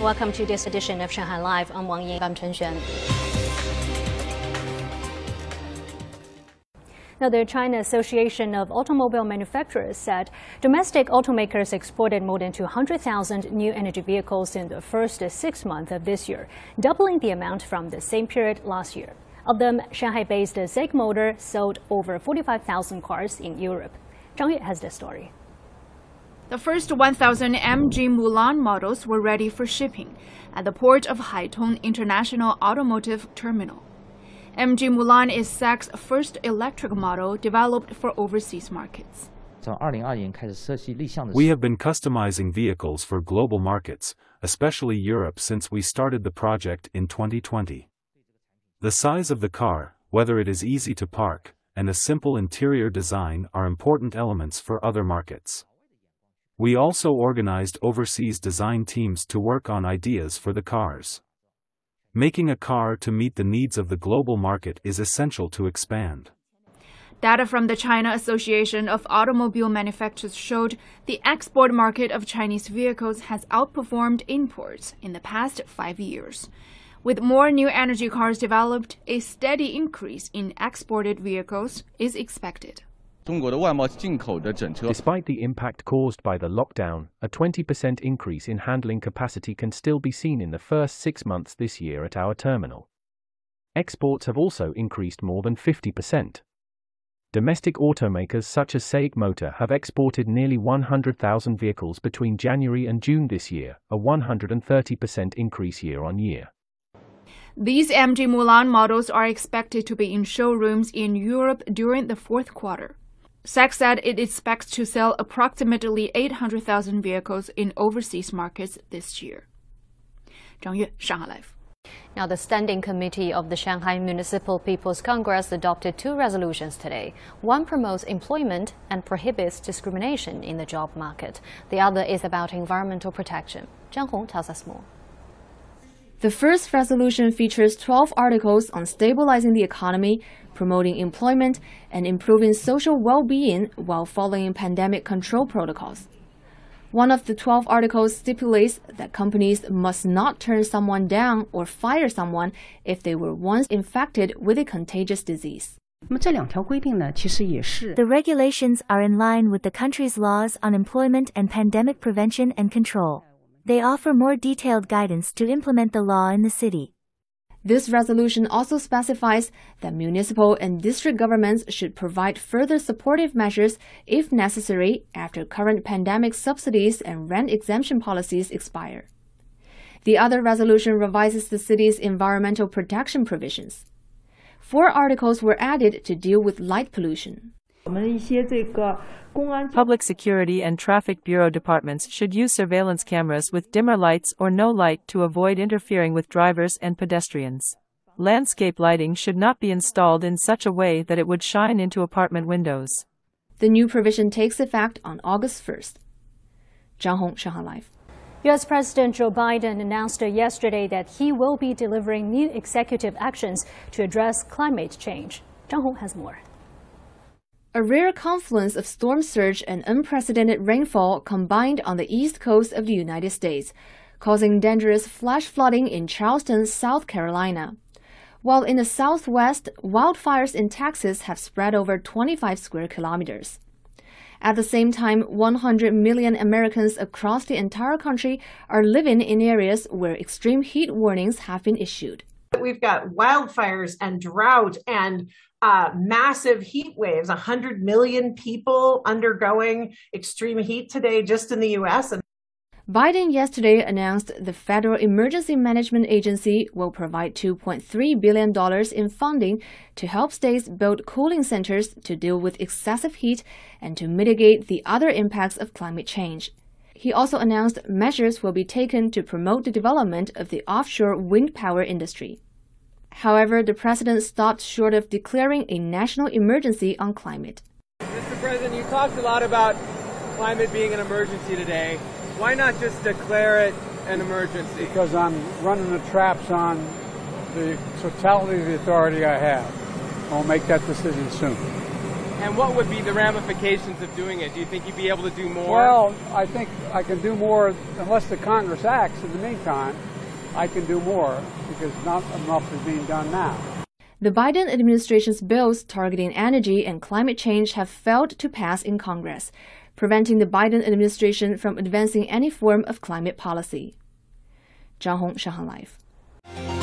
Welcome to this edition of Shanghai Live. I'm Wang Ying. I'm Chen Xuan. Now, the China Association of Automobile Manufacturers said domestic automakers exported more than 200,000 new energy vehicles in the first six months of this year, doubling the amount from the same period last year. Of them, Shanghai-based SAIC Motor sold over 45,000 cars in Europe. Zhang Yue has the story. The first 1,000 MG Mulan models were ready for shipping at the port of Haitong International Automotive Terminal. MG Mulan is SAIC's first electric model developed for overseas markets. We have been customizing vehicles for global markets, especially Europe since we started the project in 2020. The size of the car, whether it is easy to park, and a simple interior design are important elements for other markets. We also organized overseas design teams to work on ideas for the cars. Making a car to meet the needs of the global market is essential to expand. Data from the China Association of Automobile Manufacturers showed the export market of Chinese vehicles has outperformed imports in the past five years. With more new energy cars developed, a steady increase in exported vehicles is expected. Despite the impact caused by the lockdown, a 20% increase in handling capacity can still be seen in the first six months this year at our terminal. Exports have also increased more than 50%. Domestic automakers such as SAIC Motor have exported nearly 100,000 vehicles between January and June this year, a 130% increase year on year. These MG Mulan models are expected to be in showrooms in Europe during the fourth quarter. SAIC said it expects to sell approximately 800,000 vehicles in overseas markets this year. Zhang Yue, Shanghai Live. Now, the Standing Committee of the Shanghai Municipal People's Congress adopted two resolutions today. One promotes employment and prohibits discrimination in the job market. The other is about environmental protection. Zhang Hong tells us more. The first resolution features 12 articles on stabilizing the economy, promoting employment, and improving social well being while following pandemic control protocols. One of the 12 articles stipulates that companies must not turn someone down or fire someone if they were once infected with a contagious disease. The regulations are in line with the country's laws on employment and pandemic prevention and control. They offer more detailed guidance to implement the law in the city. This resolution also specifies that municipal and district governments should provide further supportive measures if necessary after current pandemic subsidies and rent exemption policies expire. The other resolution revises the city's environmental protection provisions. Four articles were added to deal with light pollution. Public security and traffic bureau departments should use surveillance cameras with dimmer lights or no light to avoid interfering with drivers and pedestrians. Landscape lighting should not be installed in such a way that it would shine into apartment windows. The new provision takes effect on August 1st. Zhang Hong, Shanghai Live. U.S. President Joe Biden announced yesterday that he will be delivering new executive actions to address climate change. Zhang Hong has more. A rare confluence of storm surge and unprecedented rainfall combined on the east coast of the United States, causing dangerous flash flooding in Charleston, South Carolina. While in the southwest, wildfires in Texas have spread over 25 square kilometers. At the same time, 100 million Americans across the entire country are living in areas where extreme heat warnings have been issued. We've got wildfires and drought and uh, massive heat waves 100 million people undergoing extreme heat today just in the US. And Biden yesterday announced the Federal Emergency Management Agency will provide $2.3 billion in funding to help states build cooling centers to deal with excessive heat and to mitigate the other impacts of climate change. He also announced measures will be taken to promote the development of the offshore wind power industry. However, the president stopped short of declaring a national emergency on climate. Mr. President, you talked a lot about climate being an emergency today. Why not just declare it an emergency? Because I'm running the traps on the totality of the authority I have. I'll make that decision soon. And what would be the ramifications of doing it? Do you think you'd be able to do more? Well, I think I can do more unless the Congress acts. In the meantime, I can do more because not enough is being done now. The Biden administration's bills targeting energy and climate change have failed to pass in Congress, preventing the Biden administration from advancing any form of climate policy. Zhang Hong, Shanghai Live.